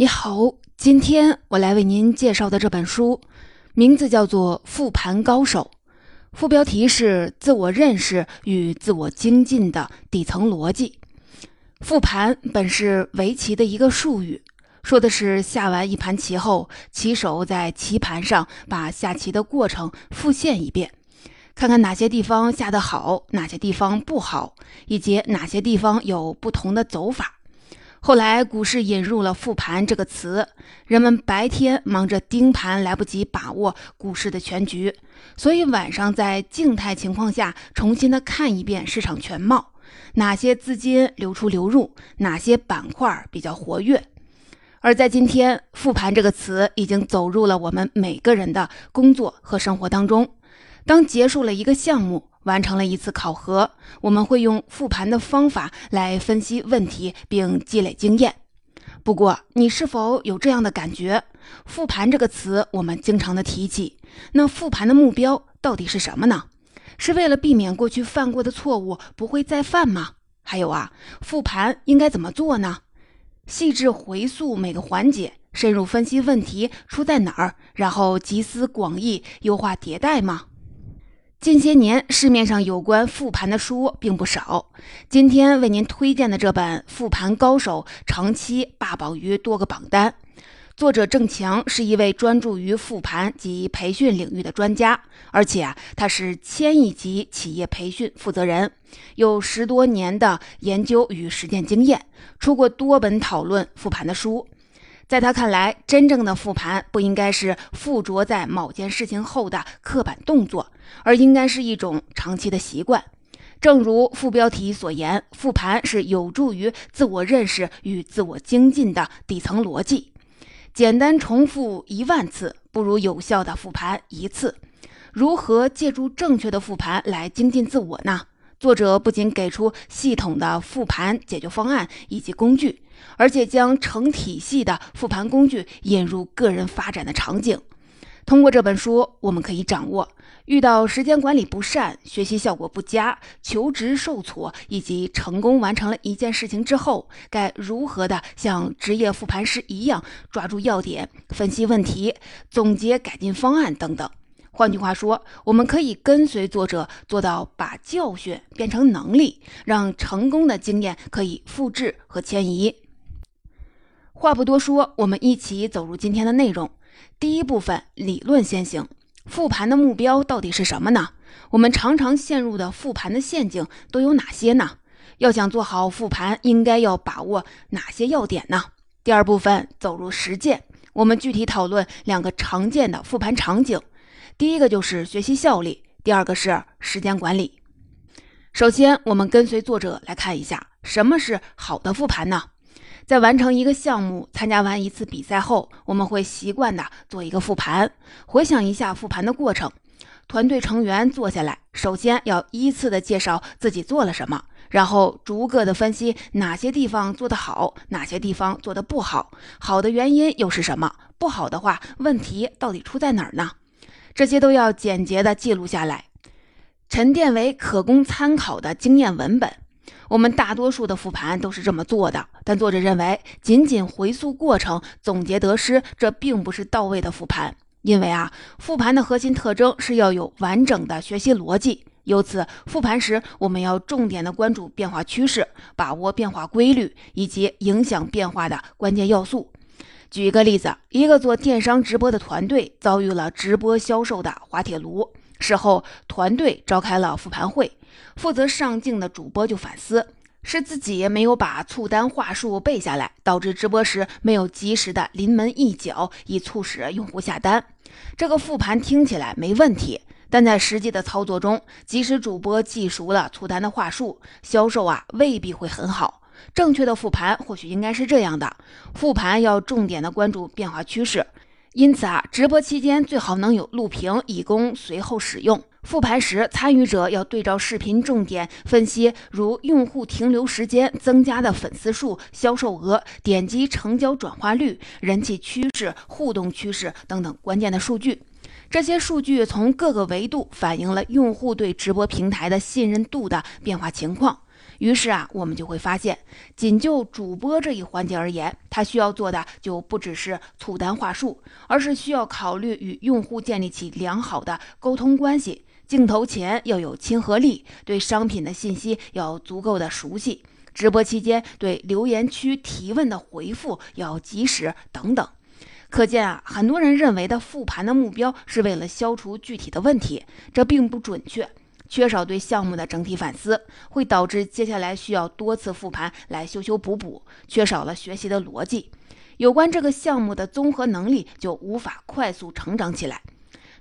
你好，今天我来为您介绍的这本书，名字叫做《复盘高手》，副标题是“自我认识与自我精进的底层逻辑”。复盘本是围棋的一个术语，说的是下完一盘棋后，棋手在棋盘上把下棋的过程复现一遍，看看哪些地方下得好，哪些地方不好，以及哪些地方有不同的走法。后来，股市引入了“复盘”这个词，人们白天忙着盯盘，来不及把握股市的全局，所以晚上在静态情况下重新的看一遍市场全貌，哪些资金流出流入，哪些板块比较活跃。而在今天，“复盘”这个词已经走入了我们每个人的工作和生活当中。当结束了一个项目，完成了一次考核，我们会用复盘的方法来分析问题并积累经验。不过，你是否有这样的感觉？复盘这个词我们经常的提起，那复盘的目标到底是什么呢？是为了避免过去犯过的错误不会再犯吗？还有啊，复盘应该怎么做呢？细致回溯每个环节，深入分析问题出在哪儿，然后集思广益，优化迭代吗？近些年，市面上有关复盘的书并不少。今天为您推荐的这本《复盘高手》，长期霸榜于多个榜单。作者郑强是一位专注于复盘及培训领域的专家，而且啊，他是千亿级企业培训负责人，有十多年的研究与实践经验，出过多本讨论复盘的书。在他看来，真正的复盘不应该是附着在某件事情后的刻板动作，而应该是一种长期的习惯。正如副标题所言，复盘是有助于自我认识与自我精进的底层逻辑。简单重复一万次，不如有效的复盘一次。如何借助正确的复盘来精进自我呢？作者不仅给出系统的复盘解决方案以及工具，而且将成体系的复盘工具引入个人发展的场景。通过这本书，我们可以掌握遇到时间管理不善、学习效果不佳、求职受挫，以及成功完成了一件事情之后，该如何的像职业复盘师一样抓住要点、分析问题、总结改进方案等等。换句话说，我们可以跟随作者做到把教训变成能力，让成功的经验可以复制和迁移。话不多说，我们一起走入今天的内容。第一部分，理论先行。复盘的目标到底是什么呢？我们常常陷入的复盘的陷阱都有哪些呢？要想做好复盘，应该要把握哪些要点呢？第二部分，走入实践。我们具体讨论两个常见的复盘场景。第一个就是学习效率，第二个是时间管理。首先，我们跟随作者来看一下什么是好的复盘呢？在完成一个项目、参加完一次比赛后，我们会习惯的做一个复盘，回想一下复盘的过程。团队成员坐下来，首先要依次的介绍自己做了什么，然后逐个的分析哪些地方做得好，哪些地方做得不好，好的原因又是什么？不好的话，问题到底出在哪儿呢？这些都要简洁的记录下来，沉淀为可供参考的经验文本。我们大多数的复盘都是这么做的，但作者认为，仅仅回溯过程、总结得失，这并不是到位的复盘。因为啊，复盘的核心特征是要有完整的学习逻辑。由此，复盘时我们要重点的关注变化趋势，把握变化规律以及影响变化的关键要素。举一个例子，一个做电商直播的团队遭遇了直播销售的滑铁卢。事后，团队召开了复盘会，负责上镜的主播就反思，是自己没有把促单话术背下来，导致直播时没有及时的临门一脚，以促使用户下单。这个复盘听起来没问题，但在实际的操作中，即使主播记熟了促单的话术，销售啊未必会很好。正确的复盘或许应该是这样的：复盘要重点的关注变化趋势，因此啊，直播期间最好能有录屏，以供随后使用。复盘时，参与者要对照视频重点分析，如用户停留时间、增加的粉丝数、销售额、点击成交转化率、人气趋势、互动趋势等等关键的数据。这些数据从各个维度反映了用户对直播平台的信任度的变化情况。于是啊，我们就会发现，仅就主播这一环节而言，他需要做的就不只是促单话术，而是需要考虑与用户建立起良好的沟通关系。镜头前要有亲和力，对商品的信息要足够的熟悉，直播期间对留言区提问的回复要及时等等。可见啊，很多人认为的复盘的目标是为了消除具体的问题，这并不准确。缺少对项目的整体反思，会导致接下来需要多次复盘来修修补补，缺少了学习的逻辑，有关这个项目的综合能力就无法快速成长起来。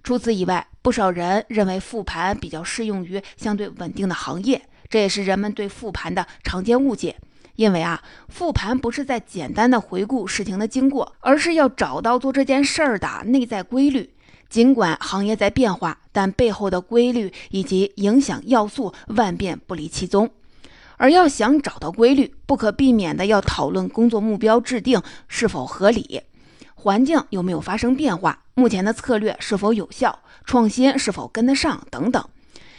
除此以外，不少人认为复盘比较适用于相对稳定的行业，这也是人们对复盘的常见误解。因为啊，复盘不是在简单的回顾事情的经过，而是要找到做这件事儿的内在规律。尽管行业在变化，但背后的规律以及影响要素万变不离其宗。而要想找到规律，不可避免的要讨论工作目标制定是否合理，环境有没有发生变化，目前的策略是否有效，创新是否跟得上等等。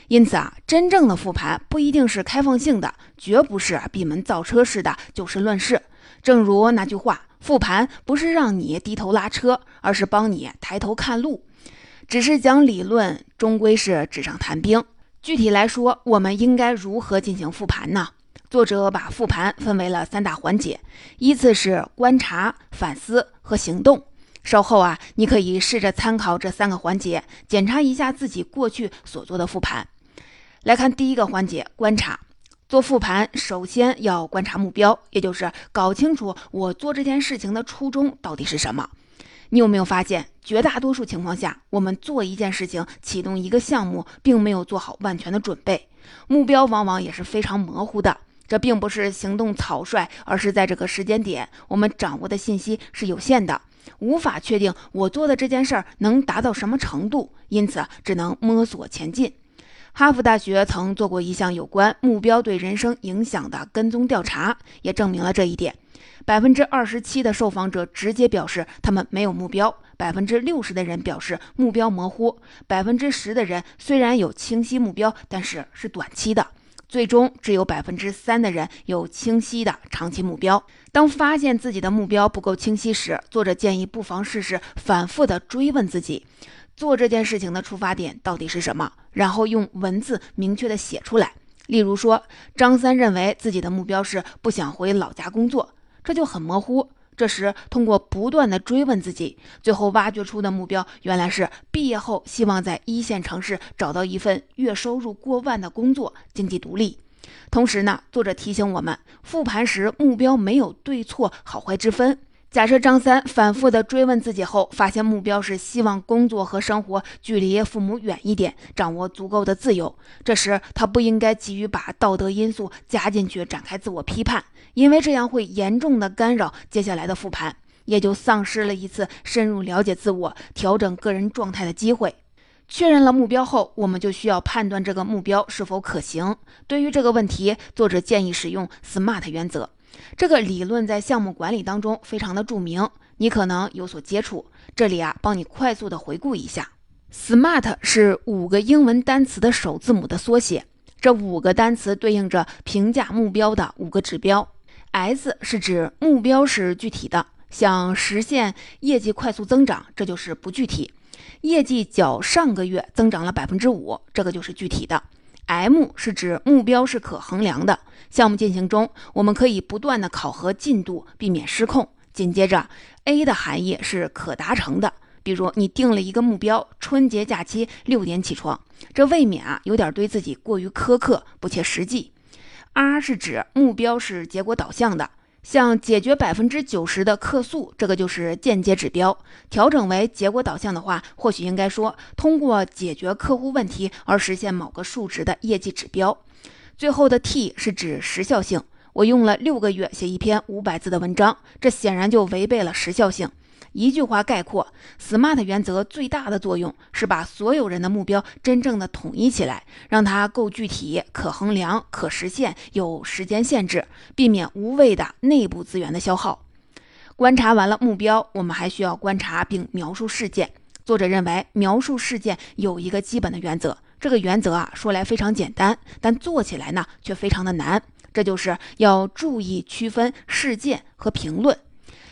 因此啊，真正的复盘不一定是开放性的，绝不是闭门造车式的就事论事。正如那句话，复盘不是让你低头拉车，而是帮你抬头看路。只是讲理论，终归是纸上谈兵。具体来说，我们应该如何进行复盘呢？作者把复盘分为了三大环节，依次是观察、反思和行动。稍后啊，你可以试着参考这三个环节，检查一下自己过去所做的复盘。来看第一个环节，观察。做复盘，首先要观察目标，也就是搞清楚我做这件事情的初衷到底是什么。你有没有发现，绝大多数情况下，我们做一件事情、启动一个项目，并没有做好万全的准备，目标往往也是非常模糊的。这并不是行动草率，而是在这个时间点，我们掌握的信息是有限的，无法确定我做的这件事儿能达到什么程度，因此只能摸索前进。哈佛大学曾做过一项有关目标对人生影响的跟踪调查，也证明了这一点。百分之二十七的受访者直接表示他们没有目标，百分之六十的人表示目标模糊，百分之十的人虽然有清晰目标，但是是短期的，最终只有百分之三的人有清晰的长期目标。当发现自己的目标不够清晰时，作者建议不妨试试反复的追问自己，做这件事情的出发点到底是什么，然后用文字明确的写出来。例如说，张三认为自己的目标是不想回老家工作。这就很模糊。这时，通过不断的追问自己，最后挖掘出的目标原来是毕业后希望在一线城市找到一份月收入过万的工作，经济独立。同时呢，作者提醒我们，复盘时目标没有对错好坏之分。假设张三反复的追问自己后，发现目标是希望工作和生活距离父母远一点，掌握足够的自由。这时他不应该急于把道德因素加进去，展开自我批判，因为这样会严重的干扰接下来的复盘，也就丧失了一次深入了解自我、调整个人状态的机会。确认了目标后，我们就需要判断这个目标是否可行。对于这个问题，作者建议使用 SMART 原则。这个理论在项目管理当中非常的著名，你可能有所接触。这里啊，帮你快速的回顾一下，SMART 是五个英文单词的首字母的缩写。这五个单词对应着评价目标的五个指标。S 是指目标是具体的，想实现业绩快速增长，这就是不具体。业绩较上个月增长了百分之五，这个就是具体的。M 是指目标是可衡量的，项目进行中，我们可以不断的考核进度，避免失控。紧接着，A 的含义是可达成的，比如你定了一个目标，春节假期六点起床，这未免啊有点对自己过于苛刻，不切实际。R 是指目标是结果导向的。像解决百分之九十的客诉，这个就是间接指标。调整为结果导向的话，或许应该说通过解决客户问题而实现某个数值的业绩指标。最后的 T 是指时效性。我用了六个月写一篇五百字的文章，这显然就违背了时效性。一句话概括，SMART 原则最大的作用是把所有人的目标真正的统一起来，让它够具体、可衡量、可实现、有时间限制，避免无谓的内部资源的消耗。观察完了目标，我们还需要观察并描述事件。作者认为，描述事件有一个基本的原则，这个原则啊说来非常简单，但做起来呢却非常的难。这就是要注意区分事件和评论。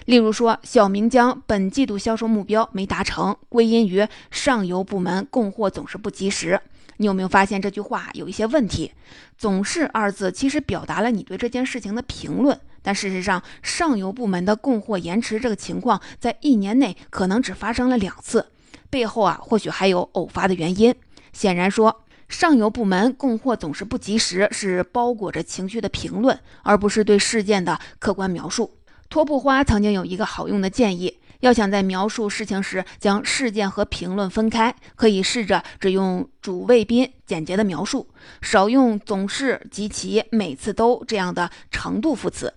例如说，小明将本季度销售目标没达成归因于上游部门供货总是不及时。你有没有发现这句话有一些问题？“总是”二字其实表达了你对这件事情的评论，但事实上，上游部门的供货延迟这个情况在一年内可能只发生了两次，背后啊或许还有偶发的原因。显然说，上游部门供货总是不及时是包裹着情绪的评论，而不是对事件的客观描述。托布花曾经有一个好用的建议：要想在描述事情时将事件和评论分开，可以试着只用主谓宾简洁的描述，少用总是、及其、每次都这样的程度副词。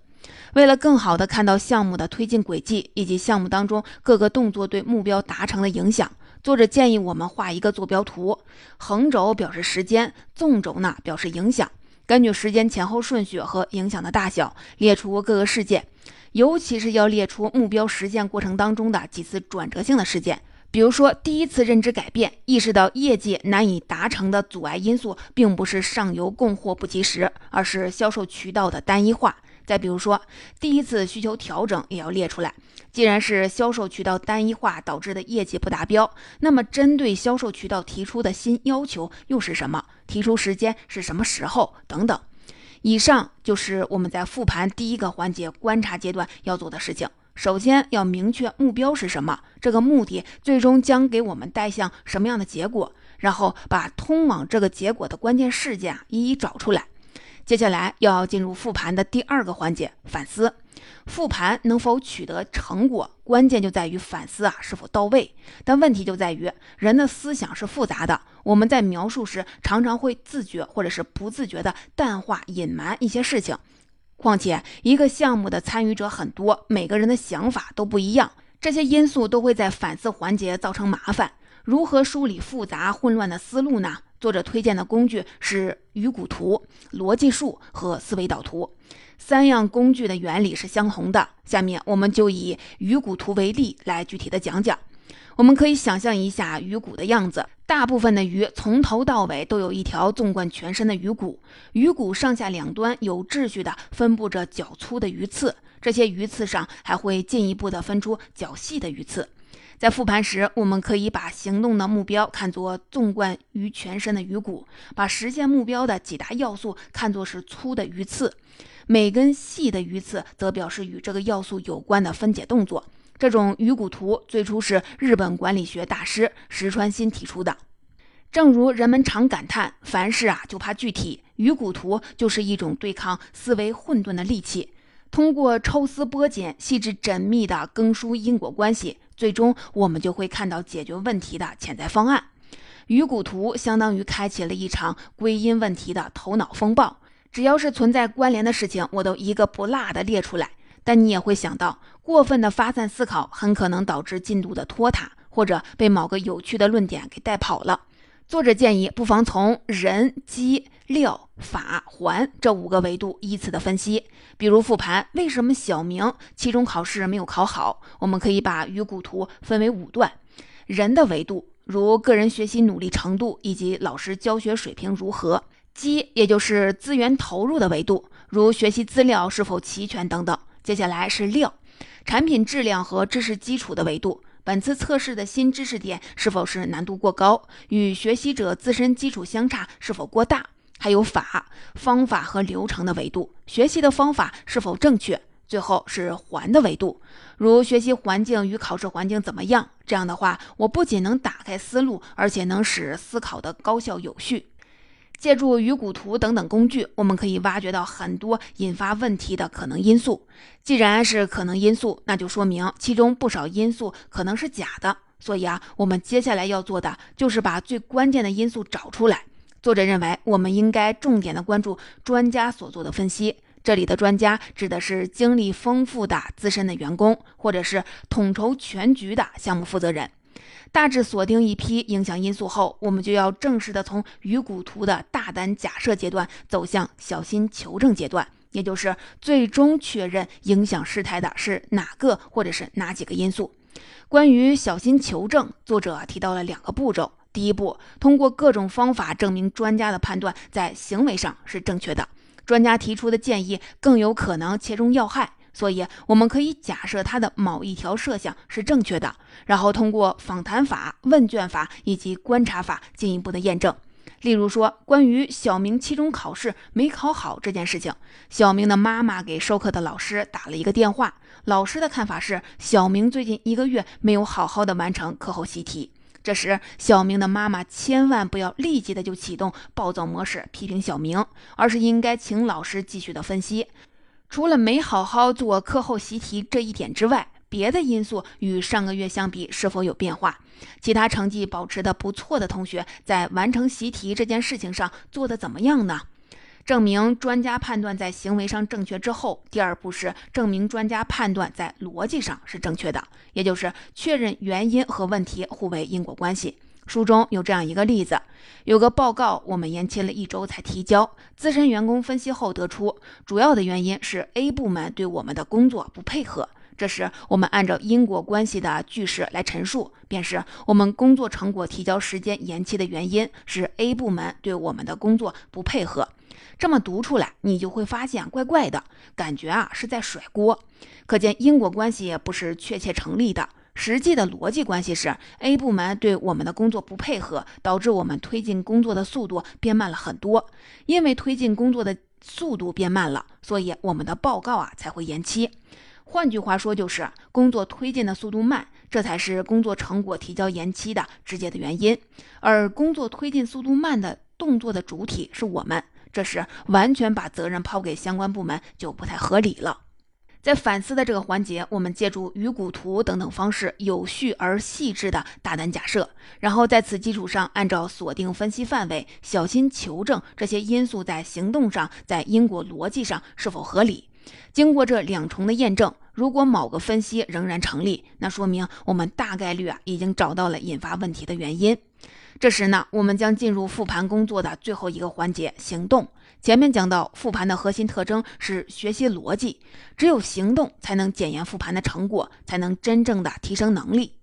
为了更好地看到项目的推进轨迹以及项目当中各个动作对目标达成的影响，作者建议我们画一个坐标图，横轴表示时间，纵轴呢表示影响。根据时间前后顺序和影响的大小，列出各个事件。尤其是要列出目标实现过程当中的几次转折性的事件，比如说第一次认知改变，意识到业绩难以达成的阻碍因素，并不是上游供货不及时，而是销售渠道的单一化。再比如说第一次需求调整，也要列出来。既然是销售渠道单一化导致的业绩不达标，那么针对销售渠道提出的新要求又是什么？提出时间是什么时候？等等。以上就是我们在复盘第一个环节观察阶段要做的事情。首先要明确目标是什么，这个目的最终将给我们带向什么样的结果，然后把通往这个结果的关键事件一一找出来。接下来要进入复盘的第二个环节，反思。复盘能否取得成果，关键就在于反思啊是否到位。但问题就在于人的思想是复杂的，我们在描述时常常会自觉或者是不自觉的淡化、隐瞒一些事情。况且一个项目的参与者很多，每个人的想法都不一样，这些因素都会在反思环节造成麻烦。如何梳理复杂混乱的思路呢？作者推荐的工具是鱼骨图、逻辑树和思维导图。三样工具的原理是相同的。下面我们就以鱼骨图为例来具体的讲讲。我们可以想象一下鱼骨的样子，大部分的鱼从头到尾都有一条纵贯全身的鱼骨，鱼骨上下两端有秩序的分布着较粗的鱼刺，这些鱼刺上还会进一步的分出较细的鱼刺。在复盘时，我们可以把行动的目标看作纵贯于全身的鱼骨，把实现目标的几大要素看作是粗的鱼刺。每根细的鱼刺则表示与这个要素有关的分解动作。这种鱼骨图最初是日本管理学大师石川新提出的。正如人们常感叹，凡事啊就怕具体，鱼骨图就是一种对抗思维混沌的利器。通过抽丝剥茧、细致缜密的更梳因果关系，最终我们就会看到解决问题的潜在方案。鱼骨图相当于开启了一场归因问题的头脑风暴。只要是存在关联的事情，我都一个不落的列出来。但你也会想到，过分的发散思考很可能导致进度的拖沓，或者被某个有趣的论点给带跑了。作者建议，不妨从人、机、料、法、环这五个维度依次的分析。比如复盘，为什么小明期中考试没有考好？我们可以把鱼骨图分为五段：人的维度，如个人学习努力程度以及老师教学水平如何。基也就是资源投入的维度，如学习资料是否齐全等等。接下来是料，产品质量和知识基础的维度，本次测试的新知识点是否是难度过高，与学习者自身基础相差是否过大。还有法，方法和流程的维度，学习的方法是否正确。最后是环的维度，如学习环境与考试环境怎么样？这样的话，我不仅能打开思路，而且能使思考的高效有序。借助鱼骨图等等工具，我们可以挖掘到很多引发问题的可能因素。既然是可能因素，那就说明其中不少因素可能是假的。所以啊，我们接下来要做的就是把最关键的因素找出来。作者认为，我们应该重点的关注专家所做的分析。这里的专家指的是经历丰富的资深的员工，或者是统筹全局的项目负责人。大致锁定一批影响因素后，我们就要正式的从鱼骨图的大胆假设阶段走向小心求证阶段，也就是最终确认影响事态的是哪个或者是哪几个因素。关于小心求证，作者提到了两个步骤：第一步，通过各种方法证明专家的判断在行为上是正确的；专家提出的建议更有可能切中要害。所以，我们可以假设他的某一条设想是正确的，然后通过访谈法、问卷法以及观察法进一步的验证。例如说，关于小明期中考试没考好这件事情，小明的妈妈给授课的老师打了一个电话，老师的看法是小明最近一个月没有好好的完成课后习题。这时，小明的妈妈千万不要立即的就启动暴躁模式批评小明，而是应该请老师继续的分析。除了没好好做课后习题这一点之外，别的因素与上个月相比是否有变化？其他成绩保持的不错的同学在完成习题这件事情上做的怎么样呢？证明专家判断在行为上正确之后，第二步是证明专家判断在逻辑上是正确的，也就是确认原因和问题互为因果关系。书中有这样一个例子，有个报告我们延期了一周才提交，资深员工分析后得出，主要的原因是 A 部门对我们的工作不配合。这时我们按照因果关系的句式来陈述，便是我们工作成果提交时间延期的原因是 A 部门对我们的工作不配合。这么读出来，你就会发现怪怪的，感觉啊是在甩锅。可见因果关系也不是确切成立的。实际的逻辑关系是，A 部门对我们的工作不配合，导致我们推进工作的速度变慢了很多。因为推进工作的速度变慢了，所以我们的报告啊才会延期。换句话说，就是工作推进的速度慢，这才是工作成果提交延期的直接的原因。而工作推进速度慢的动作的主体是我们，这时完全把责任抛给相关部门就不太合理了。在反思的这个环节，我们借助鱼骨图等等方式，有序而细致的大胆假设，然后在此基础上，按照锁定分析范围，小心求证这些因素在行动上、在因果逻辑上是否合理。经过这两重的验证，如果某个分析仍然成立，那说明我们大概率啊已经找到了引发问题的原因。这时呢，我们将进入复盘工作的最后一个环节——行动。前面讲到，复盘的核心特征是学习逻辑，只有行动才能检验复盘的成果，才能真正的提升能力。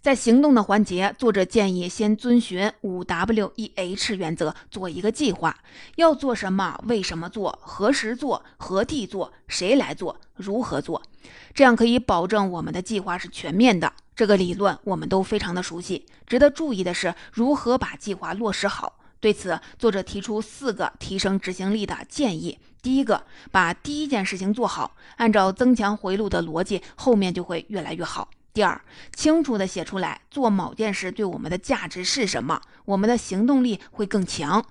在行动的环节，作者建议先遵循五 W 一 H 原则做一个计划，要做什么，为什么做，何时做，何地做，谁来做，如何做，这样可以保证我们的计划是全面的。这个理论我们都非常的熟悉。值得注意的是，如何把计划落实好。对此，作者提出四个提升执行力的建议。第一个，把第一件事情做好，按照增强回路的逻辑，后面就会越来越好。第二，清楚地写出来做某件事对我们的价值是什么，我们的行动力会更强。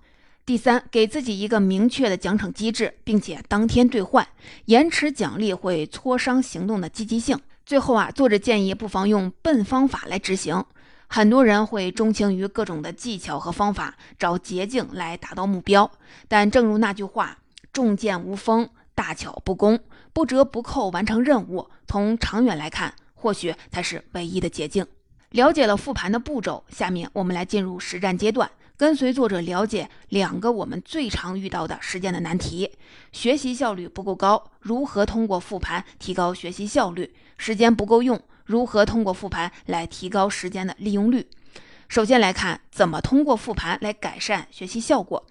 第三，给自己一个明确的奖惩机制，并且当天兑换，延迟奖励会挫伤行动的积极性。最后啊，作者建议不妨用笨方法来执行。很多人会钟情于各种的技巧和方法，找捷径来达到目标。但正如那句话：“重剑无锋，大巧不工，不折不扣完成任务。”从长远来看，或许才是唯一的捷径。了解了复盘的步骤，下面我们来进入实战阶段，跟随作者了解两个我们最常遇到的实践的难题：学习效率不够高，如何通过复盘提高学习效率？时间不够用。如何通过复盘来提高时间的利用率？首先来看怎么通过复盘来改善学习效果。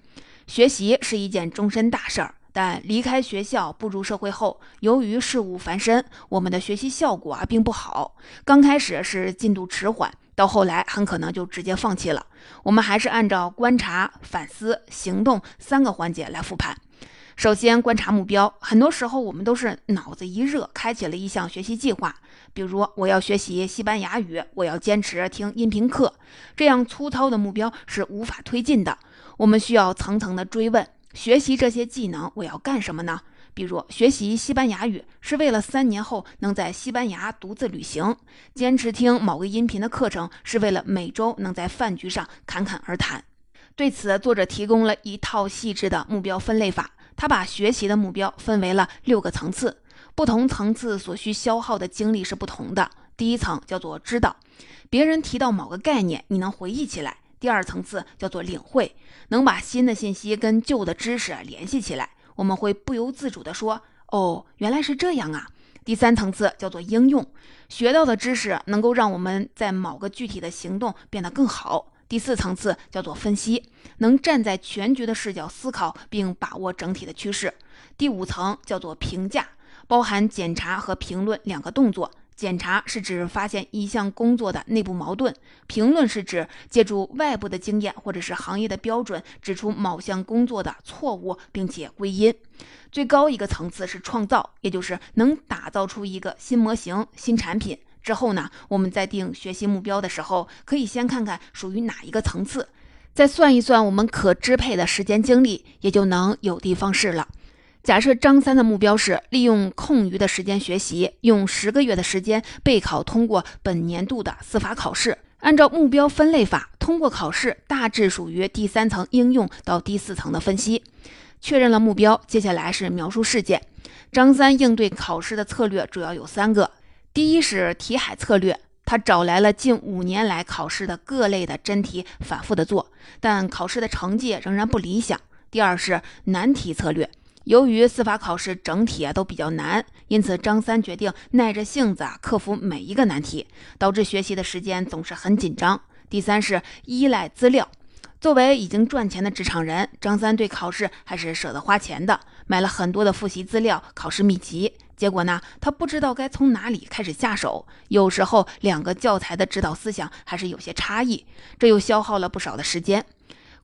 学习是一件终身大事儿，但离开学校步入社会后，由于事务繁身，我们的学习效果啊并不好。刚开始是进度迟缓，到后来很可能就直接放弃了。我们还是按照观察、反思、行动三个环节来复盘。首先观察目标，很多时候我们都是脑子一热，开启了一项学习计划。比如我要学习西班牙语，我要坚持听音频课，这样粗糙的目标是无法推进的。我们需要层层的追问：学习这些技能我要干什么呢？比如学习西班牙语是为了三年后能在西班牙独自旅行，坚持听某个音频的课程是为了每周能在饭局上侃侃而谈。对此，作者提供了一套细致的目标分类法。他把学习的目标分为了六个层次，不同层次所需消耗的精力是不同的。第一层叫做知道，别人提到某个概念，你能回忆起来；第二层次叫做领会，能把新的信息跟旧的知识联系起来，我们会不由自主地说：“哦，原来是这样啊。”第三层次叫做应用，学到的知识能够让我们在某个具体的行动变得更好。第四层次叫做分析，能站在全局的视角思考并把握整体的趋势。第五层叫做评价，包含检查和评论两个动作。检查是指发现一项工作的内部矛盾，评论是指借助外部的经验或者是行业的标准，指出某项工作的错误，并且归因。最高一个层次是创造，也就是能打造出一个新模型、新产品。之后呢，我们在定学习目标的时候，可以先看看属于哪一个层次，再算一算我们可支配的时间精力，也就能有的放矢了。假设张三的目标是利用空余的时间学习，用十个月的时间备考通过本年度的司法考试。按照目标分类法，通过考试大致属于第三层应用到第四层的分析。确认了目标，接下来是描述事件。张三应对考试的策略主要有三个：第一是题海策略，他找来了近五年来考试的各类的真题，反复的做，但考试的成绩仍然不理想。第二是难题策略。由于司法考试整体啊都比较难，因此张三决定耐着性子啊克服每一个难题，导致学习的时间总是很紧张。第三是依赖资料，作为已经赚钱的职场人，张三对考试还是舍得花钱的，买了很多的复习资料、考试秘籍。结果呢，他不知道该从哪里开始下手，有时候两个教材的指导思想还是有些差异，这又消耗了不少的时间。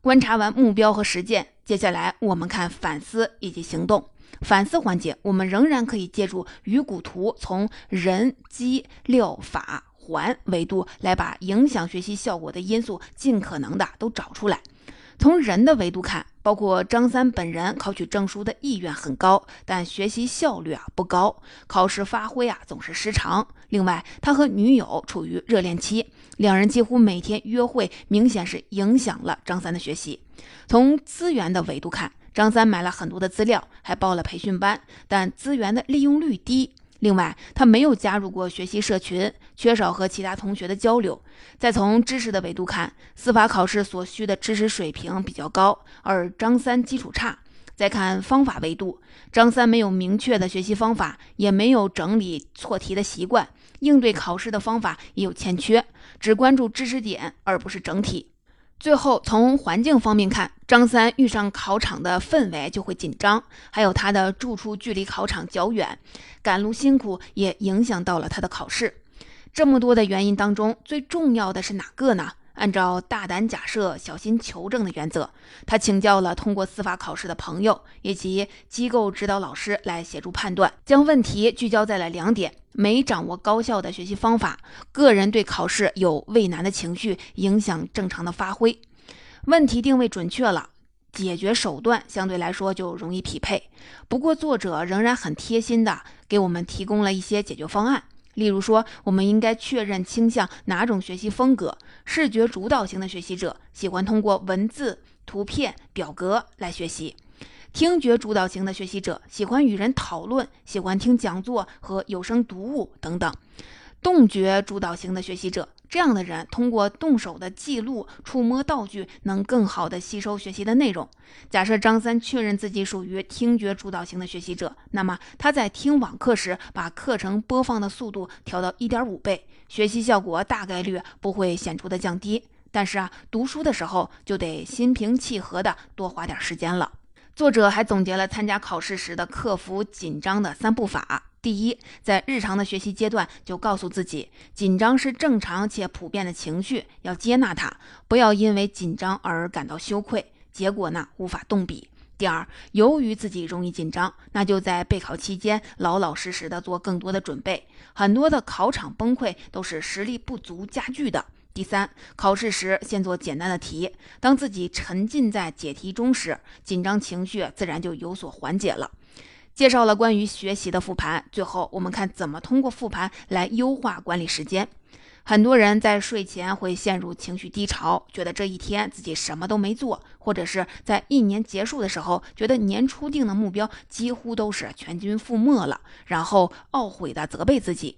观察完目标和实践。接下来我们看反思以及行动。反思环节，我们仍然可以借助鱼骨图，从人、机、六、法、环维度来把影响学习效果的因素尽可能的都找出来。从人的维度看，包括张三本人考取证书的意愿很高，但学习效率啊不高，考试发挥啊总是失常。另外，他和女友处于热恋期，两人几乎每天约会，明显是影响了张三的学习。从资源的维度看，张三买了很多的资料，还报了培训班，但资源的利用率低。另外，他没有加入过学习社群，缺少和其他同学的交流。再从知识的维度看，司法考试所需的知识水平比较高，而张三基础差。再看方法维度，张三没有明确的学习方法，也没有整理错题的习惯，应对考试的方法也有欠缺，只关注知识点而不是整体。最后，从环境方面看，张三遇上考场的氛围就会紧张，还有他的住处距离考场较远，赶路辛苦也影响到了他的考试。这么多的原因当中，最重要的是哪个呢？按照大胆假设、小心求证的原则，他请教了通过司法考试的朋友以及机构指导老师来协助判断，将问题聚焦在了两点：没掌握高效的学习方法，个人对考试有畏难的情绪，影响正常的发挥。问题定位准确了，解决手段相对来说就容易匹配。不过，作者仍然很贴心的给我们提供了一些解决方案。例如说，我们应该确认倾向哪种学习风格。视觉主导型的学习者喜欢通过文字、图片、表格来学习；听觉主导型的学习者喜欢与人讨论，喜欢听讲座和有声读物等等；动觉主导型的学习者。这样的人通过动手的记录、触摸道具，能更好的吸收学习的内容。假设张三确认自己属于听觉主导型的学习者，那么他在听网课时，把课程播放的速度调到一点五倍，学习效果大概率不会显著的降低。但是啊，读书的时候就得心平气和的多花点时间了。作者还总结了参加考试时的克服紧张的三步法。第一，在日常的学习阶段就告诉自己，紧张是正常且普遍的情绪，要接纳它，不要因为紧张而感到羞愧，结果呢无法动笔。第二，由于自己容易紧张，那就在备考期间老老实实的做更多的准备，很多的考场崩溃都是实力不足加剧的。第三，考试时先做简单的题，当自己沉浸在解题中时，紧张情绪自然就有所缓解了。介绍了关于学习的复盘，最后我们看怎么通过复盘来优化管理时间。很多人在睡前会陷入情绪低潮，觉得这一天自己什么都没做，或者是在一年结束的时候，觉得年初定的目标几乎都是全军覆没了，然后懊悔的责备自己。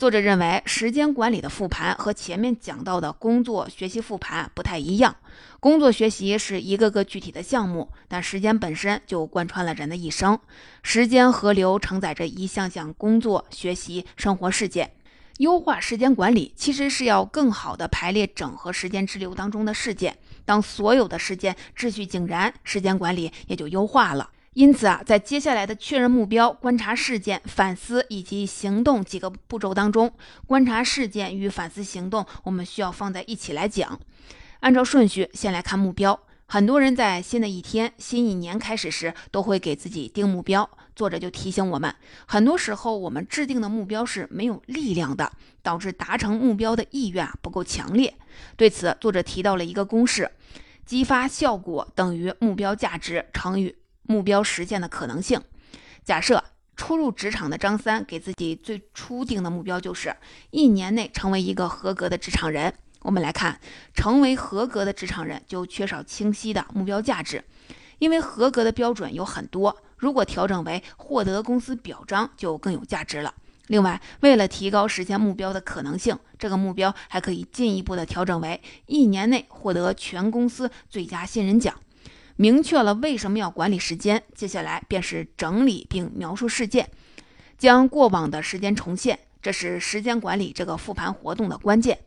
作者认为，时间管理的复盘和前面讲到的工作学习复盘不太一样。工作学习是一个个具体的项目，但时间本身就贯穿了人的一生。时间河流承载着一项项工作、学习、生活事件。优化时间管理其实是要更好的排列整合时间支流当中的事件。当所有的事件秩序井然，时间管理也就优化了。因此啊，在接下来的确认目标、观察事件、反思以及行动几个步骤当中，观察事件与反思行动，我们需要放在一起来讲。按照顺序，先来看目标。很多人在新的一天、新一年开始时，都会给自己定目标。作者就提醒我们，很多时候我们制定的目标是没有力量的，导致达成目标的意愿不够强烈。对此，作者提到了一个公式：激发效果等于目标价值乘以目标实现的可能性。假设初入职场的张三给自己最初定的目标就是一年内成为一个合格的职场人。我们来看，成为合格的职场人就缺少清晰的目标价值，因为合格的标准有很多。如果调整为获得公司表彰，就更有价值了。另外，为了提高实现目标的可能性，这个目标还可以进一步的调整为一年内获得全公司最佳新人奖。明确了为什么要管理时间，接下来便是整理并描述事件，将过往的时间重现，这是时间管理这个复盘活动的关键。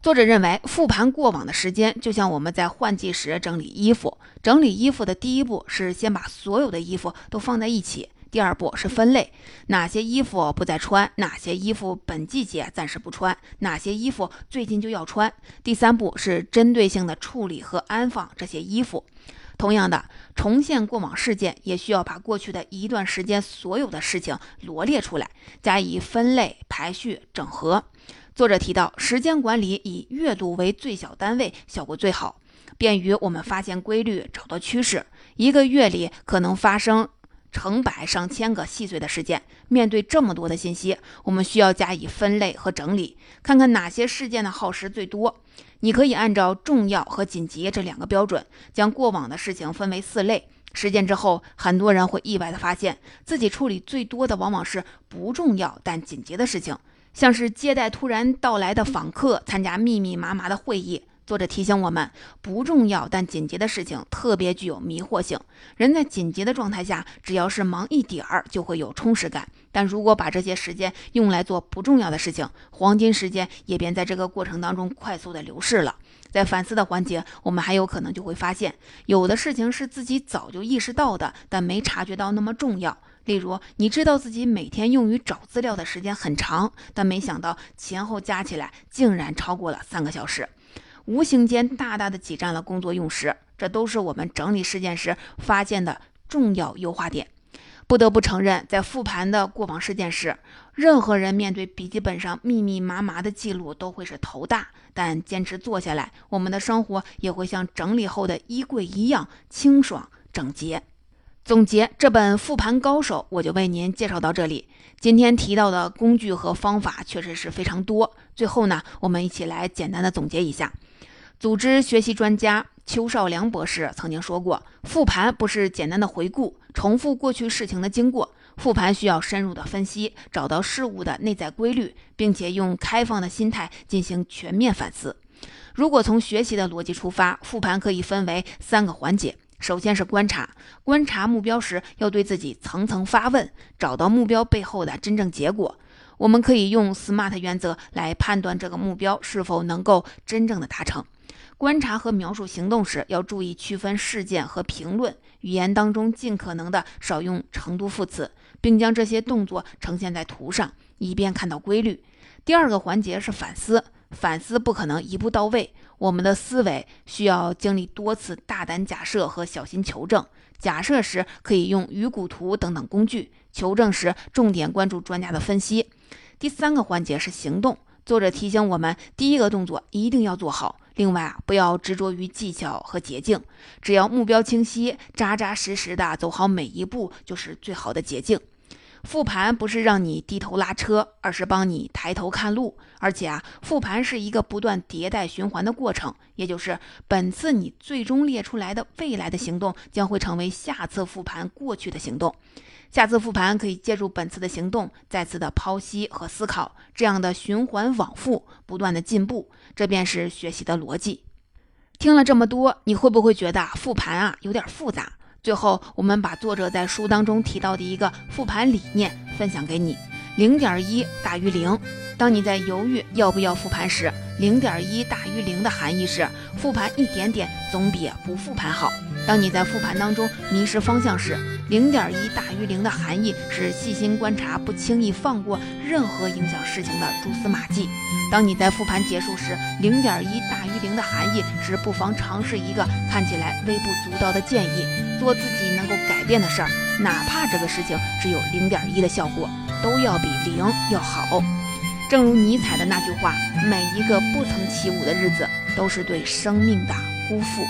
作者认为，复盘过往的时间，就像我们在换季时整理衣服。整理衣服的第一步是先把所有的衣服都放在一起，第二步是分类，哪些衣服不再穿，哪些衣服本季节暂时不穿，哪些衣服最近就要穿。第三步是针对性的处理和安放这些衣服。同样的，重现过往事件，也需要把过去的一段时间所有的事情罗列出来，加以分类、排序、整合。作者提到，时间管理以月度为最小单位，效果最好，便于我们发现规律，找到趋势。一个月里可能发生成百上千个细碎的事件，面对这么多的信息，我们需要加以分类和整理，看看哪些事件的耗时最多。你可以按照重要和紧急这两个标准，将过往的事情分为四类。实践之后，很多人会意外地发现自己处理最多的往往是不重要但紧急的事情。像是接待突然到来的访客，参加密密麻麻的会议。作者提醒我们，不重要但紧急的事情特别具有迷惑性。人在紧急的状态下，只要是忙一点儿，就会有充实感。但如果把这些时间用来做不重要的事情，黄金时间也便在这个过程当中快速的流逝了。在反思的环节，我们还有可能就会发现，有的事情是自己早就意识到的，但没察觉到那么重要。例如，你知道自己每天用于找资料的时间很长，但没想到前后加起来竟然超过了三个小时，无形间大大的挤占了工作用时。这都是我们整理事件时发现的重要优化点。不得不承认，在复盘的过往事件时，任何人面对笔记本上密密麻麻的记录都会是头大。但坚持做下来，我们的生活也会像整理后的衣柜一样清爽整洁。总结这本复盘高手，我就为您介绍到这里。今天提到的工具和方法确实是非常多。最后呢，我们一起来简单的总结一下。组织学习专家邱少良博士曾经说过，复盘不是简单的回顾、重复过去事情的经过，复盘需要深入的分析，找到事物的内在规律，并且用开放的心态进行全面反思。如果从学习的逻辑出发，复盘可以分为三个环节。首先是观察，观察目标时要对自己层层发问，找到目标背后的真正结果。我们可以用 SMART 原则来判断这个目标是否能够真正的达成。观察和描述行动时要注意区分事件和评论，语言当中尽可能的少用程度副词，并将这些动作呈现在图上，以便看到规律。第二个环节是反思，反思不可能一步到位。我们的思维需要经历多次大胆假设和小心求证。假设时可以用鱼骨图等等工具，求证时重点关注专家的分析。第三个环节是行动。作者提醒我们，第一个动作一定要做好。另外啊，不要执着于技巧和捷径，只要目标清晰，扎扎实实的走好每一步，就是最好的捷径。复盘不是让你低头拉车，而是帮你抬头看路。而且啊，复盘是一个不断迭代循环的过程，也就是本次你最终列出来的未来的行动，将会成为下次复盘过去的行动。下次复盘可以借助本次的行动，再次的剖析和思考，这样的循环往复，不断的进步，这便是学习的逻辑。听了这么多，你会不会觉得复盘啊有点复杂？最后，我们把作者在书当中提到的一个复盘理念分享给你：零点一大于零。当你在犹豫要不要复盘时，零点一大于零的含义是复盘一点点总比不复盘好。当你在复盘当中迷失方向时，零点一大于零的含义是细心观察，不轻易放过任何影响事情的蛛丝马迹。当你在复盘结束时，零点一大于零的含义是不妨尝试一个看起来微不足道的建议，做自己能够改变的事儿，哪怕这个事情只有零点一的效果，都要比零要好。正如尼采的那句话：“每一个不曾起舞的日子，都是对生命的辜负。”